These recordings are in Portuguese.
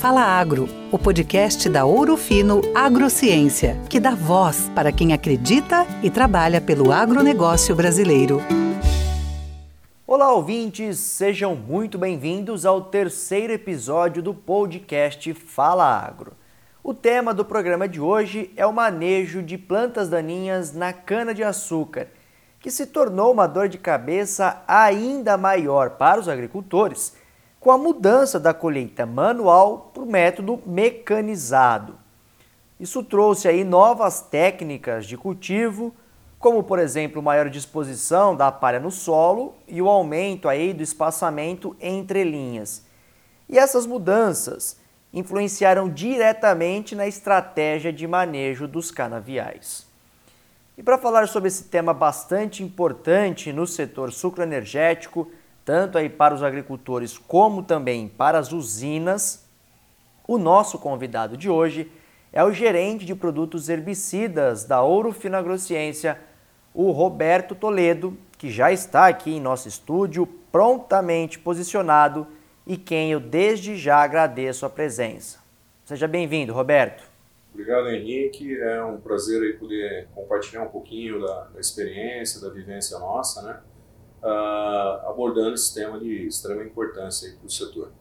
Fala Agro, o podcast da Ouro Fino Agrociência, que dá voz para quem acredita e trabalha pelo agronegócio brasileiro. Olá, ouvintes, sejam muito bem-vindos ao terceiro episódio do podcast Fala Agro. O tema do programa de hoje é o manejo de plantas daninhas na cana-de-açúcar, que se tornou uma dor de cabeça ainda maior para os agricultores com a mudança da colheita manual para o método mecanizado. Isso trouxe aí novas técnicas de cultivo, como por exemplo maior disposição da palha no solo e o aumento aí do espaçamento entre linhas. E essas mudanças influenciaram diretamente na estratégia de manejo dos canaviais. E para falar sobre esse tema bastante importante no setor sucroenergético, tanto aí para os agricultores como também para as usinas. O nosso convidado de hoje é o gerente de produtos herbicidas da Ouro Finagrociência, o Roberto Toledo, que já está aqui em nosso estúdio, prontamente posicionado e quem eu desde já agradeço a presença. Seja bem-vindo, Roberto. Obrigado, Henrique. É um prazer aí poder compartilhar um pouquinho da, da experiência, da vivência nossa, né? Uh, abordando esse tema de extrema importância para o setor.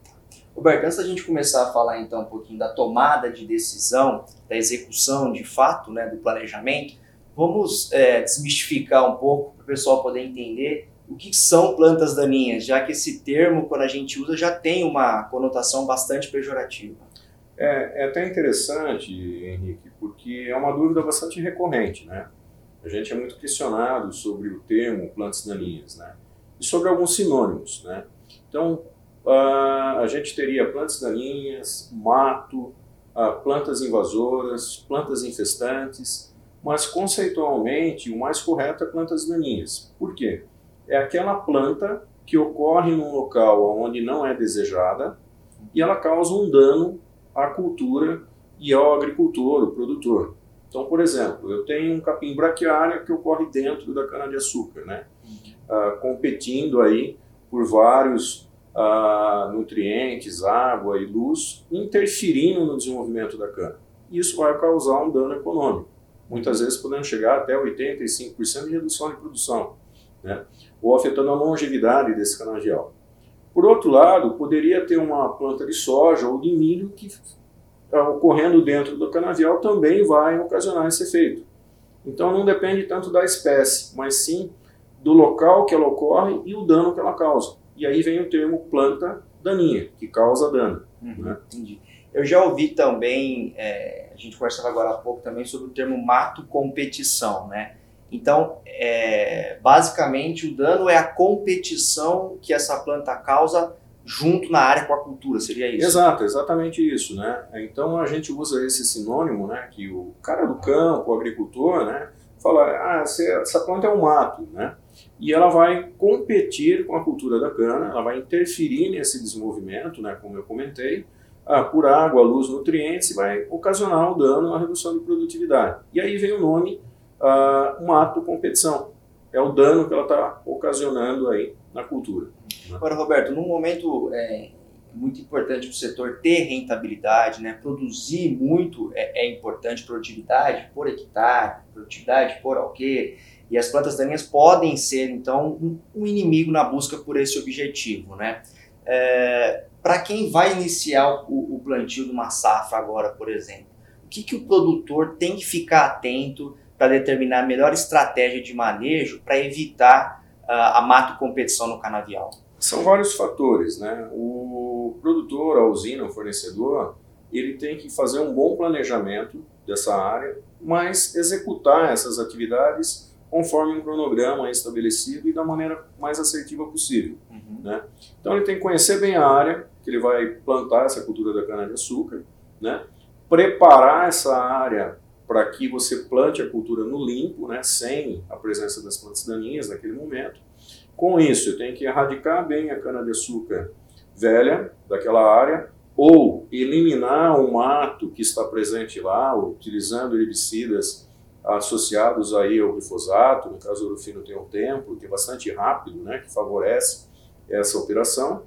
Roberto, antes da gente começar a falar então um pouquinho da tomada de decisão, da execução de fato, né, do planejamento, vamos é, desmistificar um pouco para o pessoal poder entender o que são plantas daninhas, já que esse termo, quando a gente usa, já tem uma conotação bastante pejorativa. É, é até interessante, Henrique, porque é uma dúvida bastante recorrente, né? A gente é muito questionado sobre o termo plantas daninhas, né? E sobre alguns sinônimos, né? Então, uh, a gente teria plantas daninhas, mato, uh, plantas invasoras, plantas infestantes, mas conceitualmente o mais correto é plantas daninhas. Por quê? É aquela planta que ocorre num local onde não é desejada e ela causa um dano à cultura e ao agricultor, o produtor. Então, por exemplo, eu tenho um capim braquiária que ocorre dentro da cana-de-açúcar, né? Uh, competindo aí por vários uh, nutrientes, água e luz, interferindo no desenvolvimento da cana. Isso vai causar um dano econômico, muitas vezes podendo chegar até 85% de redução de produção, né? ou afetando a longevidade desse canavial. Por outro lado, poderia ter uma planta de soja ou de milho que ocorrendo dentro do canavial também vai ocasionar esse efeito. Então não depende tanto da espécie, mas sim do local que ela ocorre e o dano que ela causa. E aí vem o termo planta daninha, que causa dano. Uhum, né? Entendi. Eu já ouvi também, é, a gente conversava agora há pouco também sobre o termo mato competição, né? Então, é, basicamente, o dano é a competição que essa planta causa junto na área com a cultura, seria isso? Exato, exatamente isso, né? Então a gente usa esse sinônimo, né, que o cara do campo, o agricultor, né, fala, ah, essa planta é um mato, né? E ela vai competir com a cultura da cana, ela vai interferir nesse desenvolvimento, né, como eu comentei, ah, por água, luz, nutrientes, e vai ocasionar um dano, uma redução de produtividade. E aí vem o nome ah, mato competição. É o dano que ela está ocasionando aí na cultura. Agora, Roberto, num momento é, muito importante para o setor ter rentabilidade, né? produzir muito é, é, importante, produtividade por hectare, produtividade por alqueire, e as plantas daninhas podem ser, então, um, um inimigo na busca por esse objetivo. Né? É, para quem vai iniciar o, o, plantio de uma safra agora, por exemplo, o que, que o produtor tem que ficar atento para determinar a melhor estratégia de manejo para evitar uh, a mato competição no canavial? São vários fatores, né? O produtor, a usina, o fornecedor, ele tem que fazer um bom planejamento dessa área, mas executar essas atividades conforme um cronograma estabelecido e da maneira mais assertiva possível. Uhum. Né? Então ele tem que conhecer bem a área que ele vai plantar essa cultura da cana-de-açúcar, né? preparar essa área para que você plante a cultura no limpo, né? sem a presença das plantas daninhas naquele momento, com isso, eu tenho que erradicar bem a cana-de-açúcar velha daquela área ou eliminar o mato que está presente lá, utilizando herbicidas associados aí ao glifosato, no caso do urufino tem um tempo, que é bastante rápido, né, que favorece essa operação,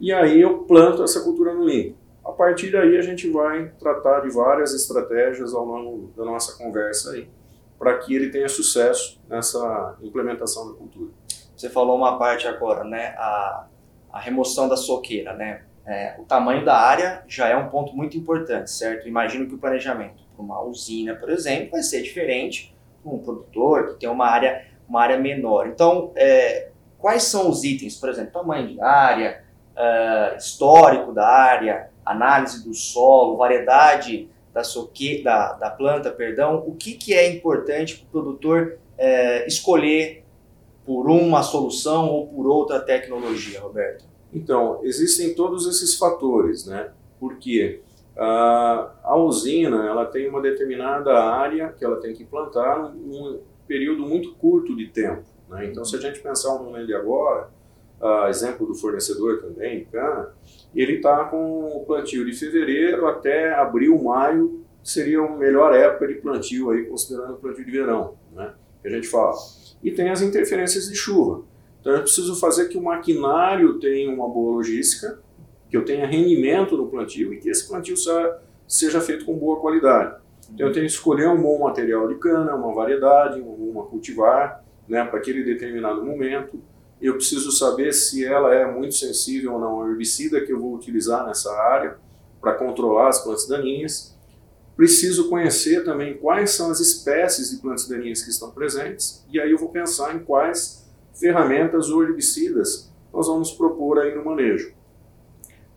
e aí eu planto essa cultura no limpo. A partir daí a gente vai tratar de várias estratégias ao longo da nossa conversa aí, para que ele tenha sucesso nessa implementação da cultura. Você falou uma parte agora, né, a, a remoção da soqueira, né? É, o tamanho da área já é um ponto muito importante, certo? Imagino que o planejamento para uma usina, por exemplo, vai ser diferente um produtor que tem uma área, uma área menor. Então, é, quais são os itens, por exemplo, tamanho de área, uh, histórico da área, análise do solo, variedade da, soque, da, da planta, perdão, o que, que é importante para o produtor uh, escolher por uma solução ou por outra tecnologia, Roberto? Então, existem todos esses fatores, né? Porque a, a usina ela tem uma determinada área que ela tem que plantar num período muito curto de tempo. Né? Então, se a gente pensar no momento de agora, uh, exemplo do fornecedor também, cana, ele está com o plantio de fevereiro até abril, maio, seria a melhor época de plantio, aí, considerando o plantio de verão, né? que a gente fala. E tem as interferências de chuva. Então, eu preciso fazer que o maquinário tenha uma boa logística, que eu tenha rendimento no plantio e que esse plantio seja feito com boa qualidade. Então, eu tenho que escolher um bom material de cana, uma variedade, uma cultivar, né, para aquele determinado momento. Eu preciso saber se ela é muito sensível ou não ao herbicida que eu vou utilizar nessa área para controlar as plantas daninhas. Preciso conhecer também quais são as espécies de plantas daninhas que estão presentes e aí eu vou pensar em quais ferramentas ou herbicidas nós vamos propor aí no manejo.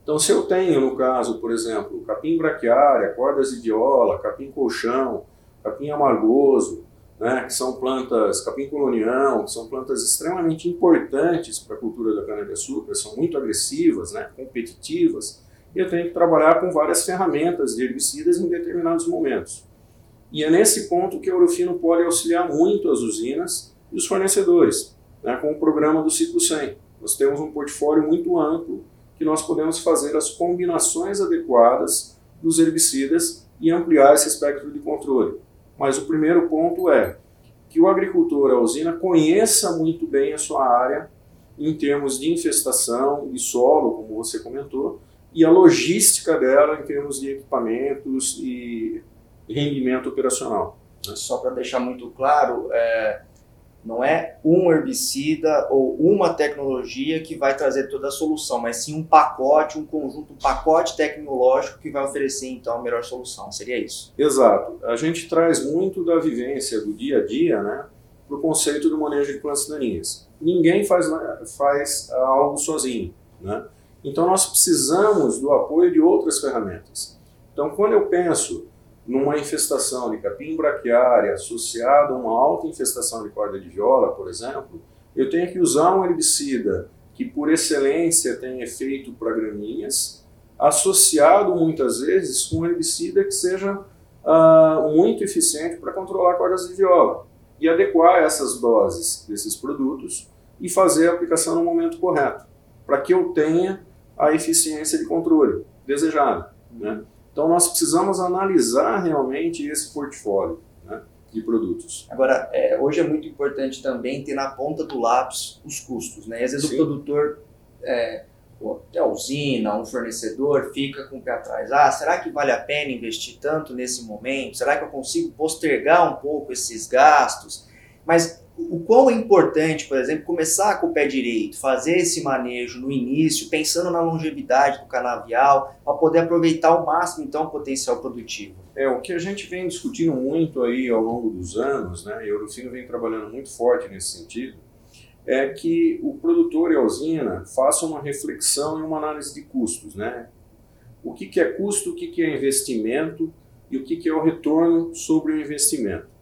Então, se eu tenho, no caso, por exemplo, capim braquiária, cordas de viola, capim colchão, capim amargoso, né, que são plantas, capim colonião, que são plantas extremamente importantes para a cultura da cana-de-açúcar, são muito agressivas, né, competitivas, eu tenho que trabalhar com várias ferramentas de herbicidas em determinados momentos. E é nesse ponto que a Orofino pode auxiliar muito as usinas e os fornecedores, né, com o programa do Ciclo 100. Nós temos um portfólio muito amplo que nós podemos fazer as combinações adequadas dos herbicidas e ampliar esse espectro de controle. Mas o primeiro ponto é que o agricultor, a usina, conheça muito bem a sua área em termos de infestação, de solo, como você comentou, e a logística dela em termos de equipamentos e rendimento operacional. Né? Só para deixar muito claro, é, não é um herbicida ou uma tecnologia que vai trazer toda a solução, mas sim um pacote, um conjunto, um pacote tecnológico que vai oferecer então a melhor solução. Seria isso? Exato. A gente traz muito da vivência do dia a dia, né, para o conceito do manejo de plantas daninhas. Ninguém faz, faz algo sozinho, né? Então nós precisamos do apoio de outras ferramentas. Então quando eu penso numa infestação de capim braquiária associada a uma alta infestação de corda de viola, por exemplo, eu tenho que usar um herbicida que por excelência tem efeito para gramíneas, associado muitas vezes com um herbicida que seja uh, muito eficiente para controlar cordas de viola e adequar essas doses desses produtos e fazer a aplicação no momento correto, para que eu tenha a eficiência de controle desejada. Né? Então nós precisamos analisar realmente esse portfólio né, de produtos. Agora, é, hoje é muito importante também ter na ponta do lápis os custos. Né? E às vezes Sim. o produtor, é, a usina, um fornecedor, fica com o pé atrás. Ah, será que vale a pena investir tanto nesse momento? Será que eu consigo postergar um pouco esses gastos? Mas o quão é importante, por exemplo, começar com o pé direito, fazer esse manejo no início, pensando na longevidade do canavial, para poder aproveitar ao máximo então o potencial produtivo. É, o que a gente vem discutindo muito aí ao longo dos anos, né, e o Eurofino vem trabalhando muito forte nesse sentido, é que o produtor e a usina façam uma reflexão e uma análise de custos, né? O que, que é custo, o que, que é investimento e o que, que é o retorno sobre o investimento.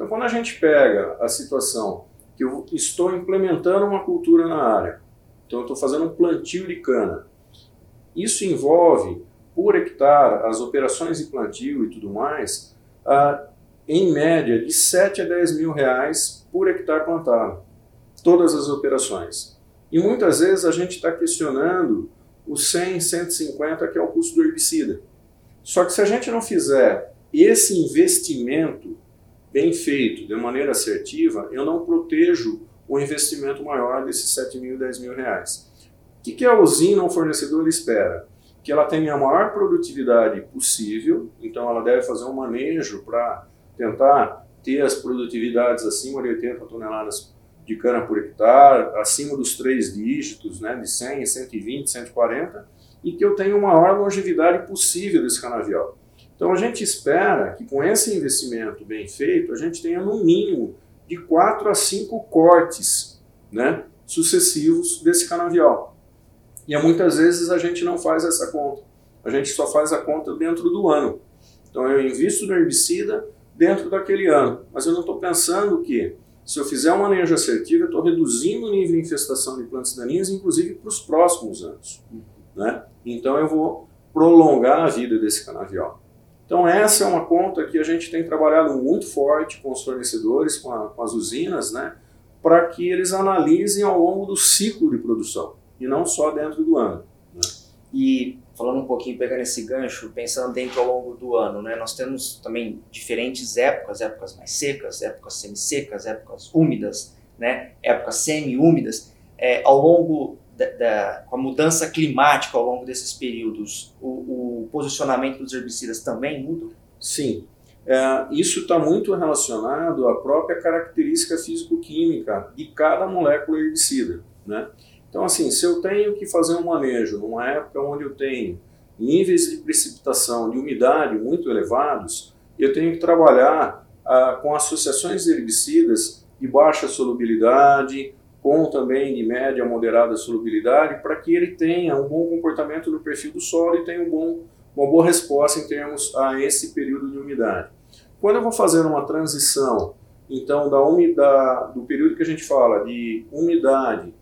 Então, quando a gente pega a situação que eu estou implementando uma cultura na área, então eu estou fazendo um plantio de cana, isso envolve, por hectare, as operações de plantio e tudo mais, a, em média de 7 a 10 mil reais por hectare plantado, todas as operações. E muitas vezes a gente está questionando os 100, 150 que é o custo do herbicida. Só que se a gente não fizer esse investimento bem feito, de maneira assertiva, eu não protejo o investimento maior desses 7 mil, 10 mil reais. O que, que a usina ou fornecedor espera? que ela tenha a maior produtividade possível, então ela deve fazer um manejo para tentar ter as produtividades acima de 80 toneladas de cana por hectare, acima dos três dígitos, né, de 100, 120, 140, e que eu tenha a maior longevidade possível desse canavial. Então a gente espera que com esse investimento bem feito, a gente tenha no mínimo de 4 a 5 cortes né, sucessivos desse canavial. E muitas vezes a gente não faz essa conta. A gente só faz a conta dentro do ano. Então eu invisto no herbicida dentro daquele ano, mas eu não estou pensando que se eu fizer um manejo assertivo, eu estou reduzindo o nível de infestação de plantas daninhas, inclusive para os próximos anos. Né? Então eu vou prolongar a vida desse canavial. Então essa é uma conta que a gente tem trabalhado muito forte com os fornecedores, com, a, com as usinas, né? para que eles analisem ao longo do ciclo de produção e não só dentro do ano. Né? E falando um pouquinho, pegando esse gancho, pensando dentro ao longo do ano, né? Nós temos também diferentes épocas, épocas mais secas, épocas semi-secas, épocas úmidas, né? Épocas semi-úmidas. É, ao longo da, da, com a mudança climática ao longo desses períodos, o, o posicionamento dos herbicidas também muda? Sim. É, isso está muito relacionado à própria característica físico-química de cada molécula herbicida, né? Então, assim, se eu tenho que fazer um manejo numa época onde eu tenho níveis de precipitação, de umidade muito elevados, eu tenho que trabalhar ah, com associações de herbicidas de baixa solubilidade, com também de média a moderada solubilidade, para que ele tenha um bom comportamento no perfil do solo e tenha um bom, uma boa resposta em termos a esse período de umidade. Quando eu vou fazer uma transição, então, da umidade, do período que a gente fala de umidade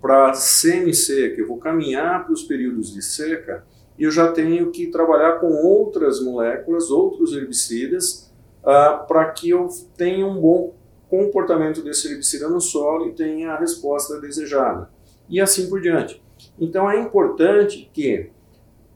para semi-seca, eu vou caminhar para os períodos de seca, e eu já tenho que trabalhar com outras moléculas, outros herbicidas, uh, para que eu tenha um bom comportamento desse herbicida no solo e tenha a resposta desejada. E assim por diante. Então é importante que,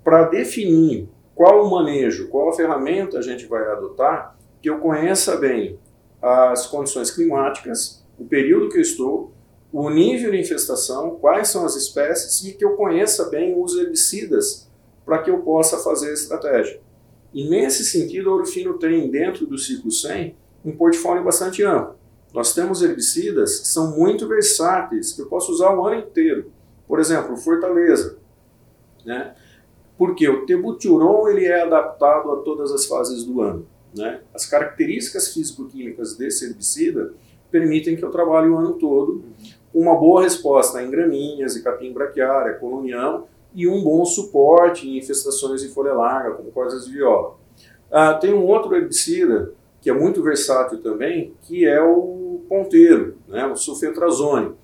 para definir qual o manejo, qual a ferramenta a gente vai adotar, que eu conheça bem as condições climáticas, o período que eu estou, o nível de infestação, quais são as espécies e que eu conheça bem os herbicidas para que eu possa fazer a estratégia. E nesse sentido, a Orofino tem dentro do ciclo 100 um portfólio bastante amplo. Nós temos herbicidas que são muito versáteis, que eu posso usar o ano inteiro. Por exemplo, Fortaleza. Né? Porque o tebuturon ele é adaptado a todas as fases do ano. Né? As características físico-químicas desse herbicida permitem que eu trabalhe o ano todo uma boa resposta em gramíneas e capim braquiária, colonial e um bom suporte em infestações de folha larga, como cordas de viola. Ah, tem um outro herbicida que é muito versátil também, que é o ponteiro, né, o sulfentrazone.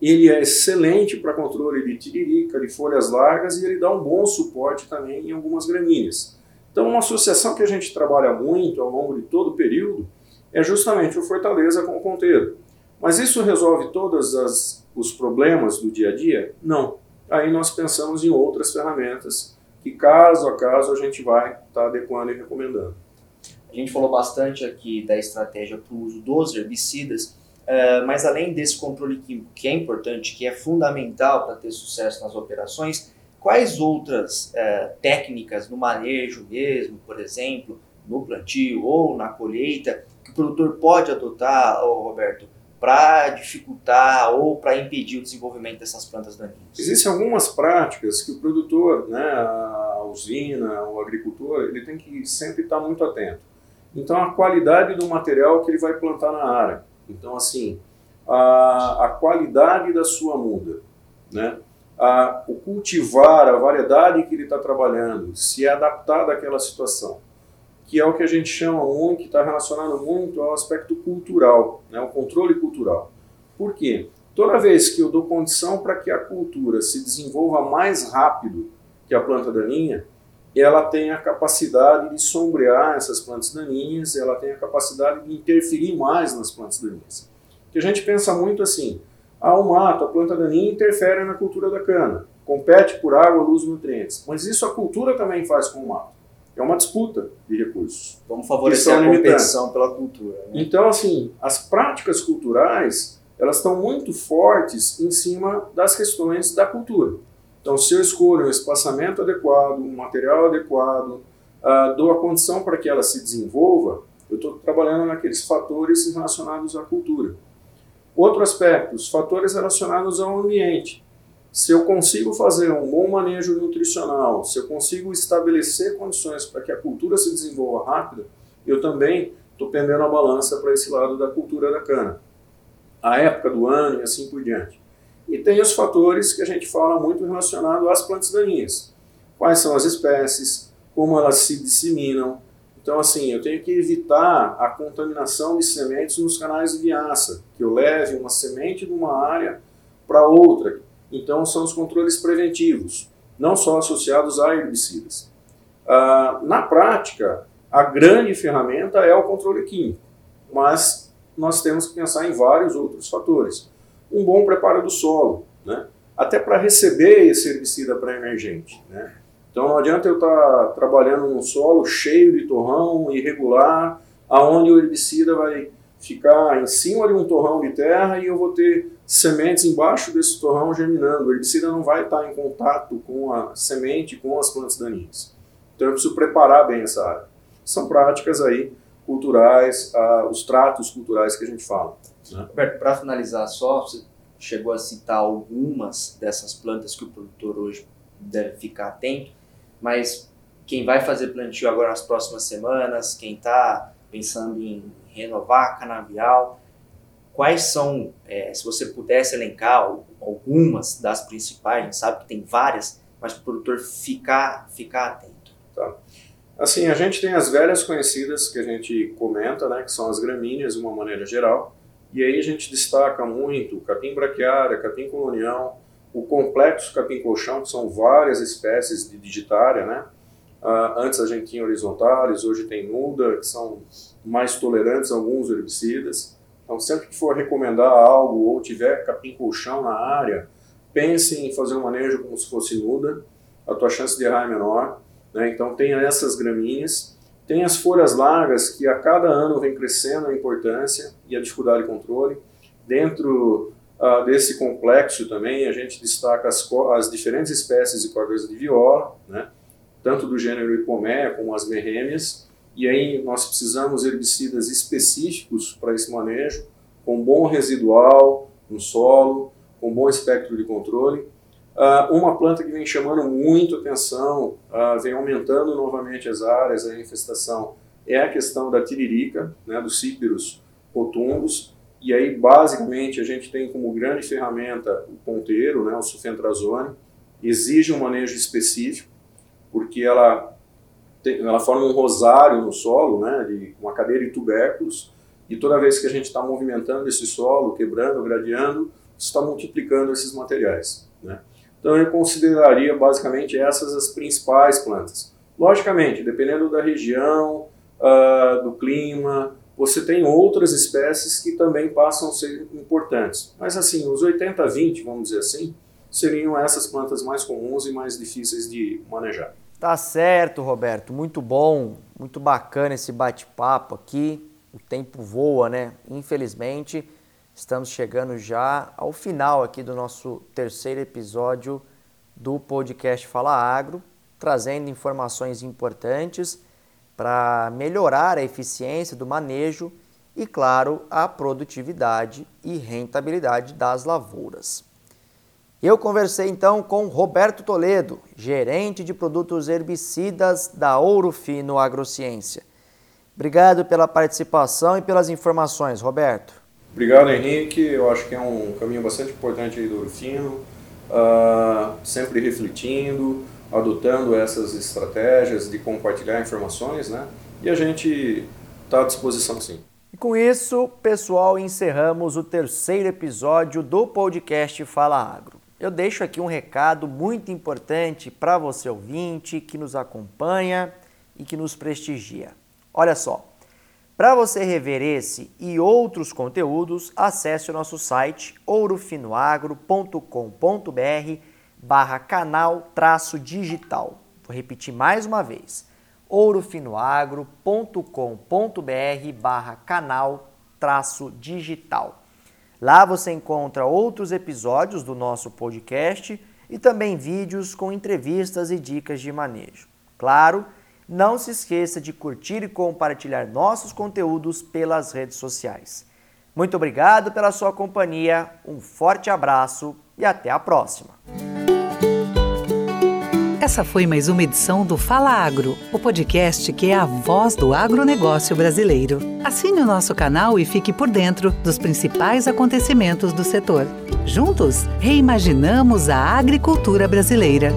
Ele é excelente para controle de tiririca, de folhas largas e ele dá um bom suporte também em algumas gramíneas. Então, uma associação que a gente trabalha muito ao longo de todo o período é justamente o Fortaleza com o ponteiro. Mas isso resolve todos os problemas do dia a dia? Não. Aí nós pensamos em outras ferramentas que, caso a caso, a gente vai estar tá adequando e recomendando. A gente falou bastante aqui da estratégia para o uso dos herbicidas, uh, mas além desse controle químico, que é importante, que é fundamental para ter sucesso nas operações, quais outras uh, técnicas no manejo mesmo, por exemplo, no plantio ou na colheita, que o produtor pode adotar, Roberto, para dificultar ou para impedir o desenvolvimento dessas plantas daninhas? Existem algumas práticas que o produtor, né, a usina, o agricultor, ele tem que sempre estar muito atento. Então, a qualidade do material que ele vai plantar na área. Então, assim, a, a qualidade da sua muda, né? A, o cultivar, a variedade que ele está trabalhando, se adaptar àquela situação que é o que a gente chama muito, que está relacionado muito ao aspecto cultural, né, o controle cultural. Por quê? Toda vez que eu dou condição para que a cultura se desenvolva mais rápido que a planta daninha, ela tem a capacidade de sombrear essas plantas daninhas, ela tem a capacidade de interferir mais nas plantas daninhas. Que a gente pensa muito assim, ah, o mato, a planta daninha interfere na cultura da cana, compete por água, luz e nutrientes. Mas isso a cultura também faz com o mato. É uma disputa de recursos. Vamos favorecer a competição pela cultura. Né? Então, assim, as práticas culturais, elas estão muito fortes em cima das questões da cultura. Então, se eu escolho um espaçamento adequado, um material adequado, uh, dou a condição para que ela se desenvolva, eu estou trabalhando naqueles fatores relacionados à cultura. Outro aspecto, os fatores relacionados ao ambiente. Se eu consigo fazer um bom manejo nutricional, se eu consigo estabelecer condições para que a cultura se desenvolva rápido, eu também estou pendendo a balança para esse lado da cultura da cana. A época do ano e assim por diante. E tem os fatores que a gente fala muito relacionado às plantas daninhas. Quais são as espécies, como elas se disseminam. Então, assim, eu tenho que evitar a contaminação de sementes nos canais de viaça, que eu leve uma semente de uma área para outra. Então, são os controles preventivos, não só associados a herbicidas. Ah, na prática, a grande ferramenta é o controle químico, mas nós temos que pensar em vários outros fatores um bom preparo do solo, né? até para receber esse herbicida pré-emergente. Né? Então não adianta eu estar tá trabalhando num solo cheio de torrão, irregular, aonde o herbicida vai ficar em cima de um torrão de terra e eu vou ter sementes embaixo desse torrão germinando. O herbicida não vai estar tá em contato com a semente, com as plantas daninhas. Então eu preciso preparar bem essa área. São práticas aí culturais, uh, os tratos culturais que a gente fala. Né? Roberto, para finalizar só, você chegou a citar algumas dessas plantas que o produtor hoje deve ficar atento, mas quem vai fazer plantio agora nas próximas semanas, quem está pensando em renovar canavial, quais são, é, se você pudesse elencar algumas das principais, a gente sabe que tem várias, mas para o produtor ficar, ficar atento. Tá. Assim, a gente tem as velhas conhecidas que a gente comenta, né, que são as gramíneas de uma maneira geral, e aí a gente destaca muito o capim braquiária, capim colonial, o complexo capim colchão, que são várias espécies de digitária, né? Uh, antes a gente tinha horizontais, hoje tem nuda, que são mais tolerantes a alguns herbicidas. Então, sempre que for recomendar algo ou tiver capim colchão na área, pense em fazer um manejo como se fosse nuda, a tua chance de errar é menor. Né? Então, tenha essas graminhas. Tem as folhas largas, que a cada ano vem crescendo a importância e a dificuldade de controle. Dentro uh, desse complexo também, a gente destaca as, as diferentes espécies de cordas de viola, né? tanto do gênero Ipomé como as merrêmias. E aí nós precisamos herbicidas específicos para esse manejo, com bom residual no solo, com bom espectro de controle Uh, uma planta que vem chamando muito atenção, uh, vem aumentando novamente as áreas, a infestação, é a questão da tiririca, né, dos cíperos rotundos, e aí basicamente a gente tem como grande ferramenta o ponteiro, né, o sulfentrazone, exige um manejo específico, porque ela, tem, ela forma um rosário no solo, né, de uma cadeia de tubérculos, e toda vez que a gente está movimentando esse solo, quebrando, gradeando, está multiplicando esses materiais. Né? Então eu consideraria basicamente essas as principais plantas. Logicamente, dependendo da região, uh, do clima, você tem outras espécies que também passam a ser importantes. Mas assim, os 80-20, vamos dizer assim, seriam essas plantas mais comuns e mais difíceis de manejar. Tá certo, Roberto. Muito bom, muito bacana esse bate-papo aqui. O tempo voa, né? Infelizmente. Estamos chegando já ao final aqui do nosso terceiro episódio do podcast Fala Agro, trazendo informações importantes para melhorar a eficiência do manejo e, claro, a produtividade e rentabilidade das lavouras. Eu conversei então com Roberto Toledo, gerente de produtos herbicidas da Ouro Fino Agrociência. Obrigado pela participação e pelas informações, Roberto. Obrigado, Henrique. Eu acho que é um caminho bastante importante aí do Urfino, uh, sempre refletindo, adotando essas estratégias de compartilhar informações, né? E a gente está à disposição sim. E com isso, pessoal, encerramos o terceiro episódio do podcast Fala Agro. Eu deixo aqui um recado muito importante para você ouvinte que nos acompanha e que nos prestigia. Olha só, para você rever esse e outros conteúdos, acesse o nosso site ourofinoagro.com.br barra canal traço digital. Vou repetir mais uma vez, ourofinoagro.com.br barra canal traço digital. Lá você encontra outros episódios do nosso podcast e também vídeos com entrevistas e dicas de manejo. Claro, não se esqueça de curtir e compartilhar nossos conteúdos pelas redes sociais. Muito obrigado pela sua companhia, um forte abraço e até a próxima. Essa foi mais uma edição do Fala Agro, o podcast que é a voz do agronegócio brasileiro. Assine o nosso canal e fique por dentro dos principais acontecimentos do setor. Juntos, reimaginamos a agricultura brasileira.